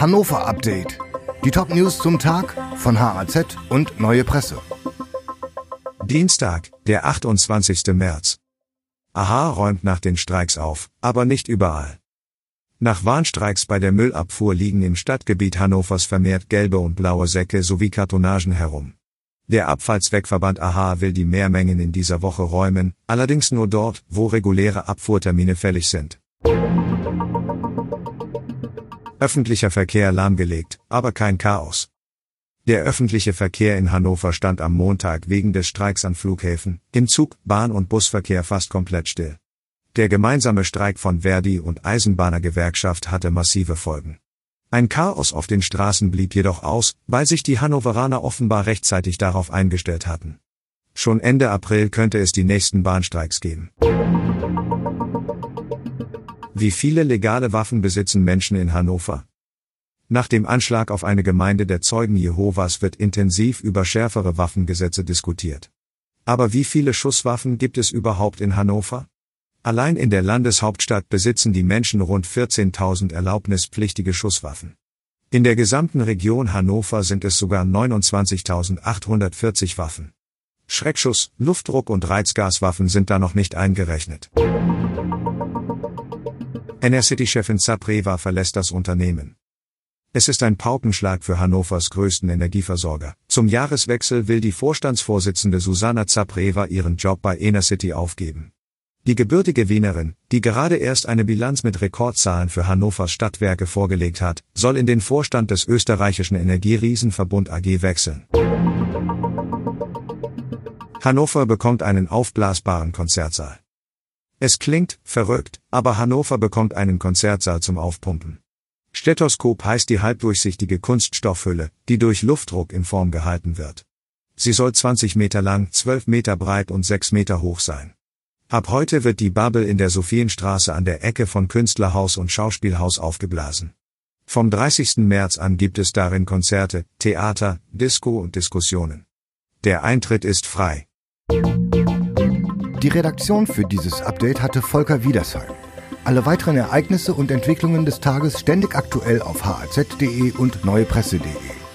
Hannover Update. Die Top-News zum Tag von HAZ und Neue Presse. Dienstag, der 28. März. AHA räumt nach den Streiks auf, aber nicht überall. Nach Warnstreiks bei der Müllabfuhr liegen im Stadtgebiet Hannovers vermehrt gelbe und blaue Säcke sowie Kartonagen herum. Der Abfallzweckverband AHA will die Mehrmengen in dieser Woche räumen, allerdings nur dort, wo reguläre Abfuhrtermine fällig sind. Öffentlicher Verkehr lahmgelegt, aber kein Chaos. Der öffentliche Verkehr in Hannover stand am Montag wegen des Streiks an Flughäfen, im Zug, Bahn- und Busverkehr fast komplett still. Der gemeinsame Streik von Verdi und Eisenbahnergewerkschaft hatte massive Folgen. Ein Chaos auf den Straßen blieb jedoch aus, weil sich die Hannoveraner offenbar rechtzeitig darauf eingestellt hatten. Schon Ende April könnte es die nächsten Bahnstreiks geben. Wie viele legale Waffen besitzen Menschen in Hannover? Nach dem Anschlag auf eine Gemeinde der Zeugen Jehovas wird intensiv über schärfere Waffengesetze diskutiert. Aber wie viele Schusswaffen gibt es überhaupt in Hannover? Allein in der Landeshauptstadt besitzen die Menschen rund 14.000 erlaubnispflichtige Schusswaffen. In der gesamten Region Hannover sind es sogar 29.840 Waffen. Schreckschuss, Luftdruck und Reizgaswaffen sind da noch nicht eingerechnet. NRCity-Chefin Zapreva verlässt das Unternehmen. Es ist ein Paukenschlag für Hannovers größten Energieversorger. Zum Jahreswechsel will die Vorstandsvorsitzende Susanna Zapreva ihren Job bei Enercity aufgeben. Die gebürtige Wienerin, die gerade erst eine Bilanz mit Rekordzahlen für Hannovers Stadtwerke vorgelegt hat, soll in den Vorstand des österreichischen Energieriesenverbund AG wechseln. Hannover bekommt einen aufblasbaren Konzertsaal. Es klingt verrückt, aber Hannover bekommt einen Konzertsaal zum Aufpumpen. Stethoskop heißt die halbdurchsichtige Kunststoffhülle, die durch Luftdruck in Form gehalten wird. Sie soll 20 Meter lang, 12 Meter breit und 6 Meter hoch sein. Ab heute wird die Bubble in der Sophienstraße an der Ecke von Künstlerhaus und Schauspielhaus aufgeblasen. Vom 30. März an gibt es darin Konzerte, Theater, Disco und Diskussionen. Der Eintritt ist frei. Die Redaktion für dieses Update hatte Volker Wiedersheim. Alle weiteren Ereignisse und Entwicklungen des Tages ständig aktuell auf haz.de und neuepresse.de.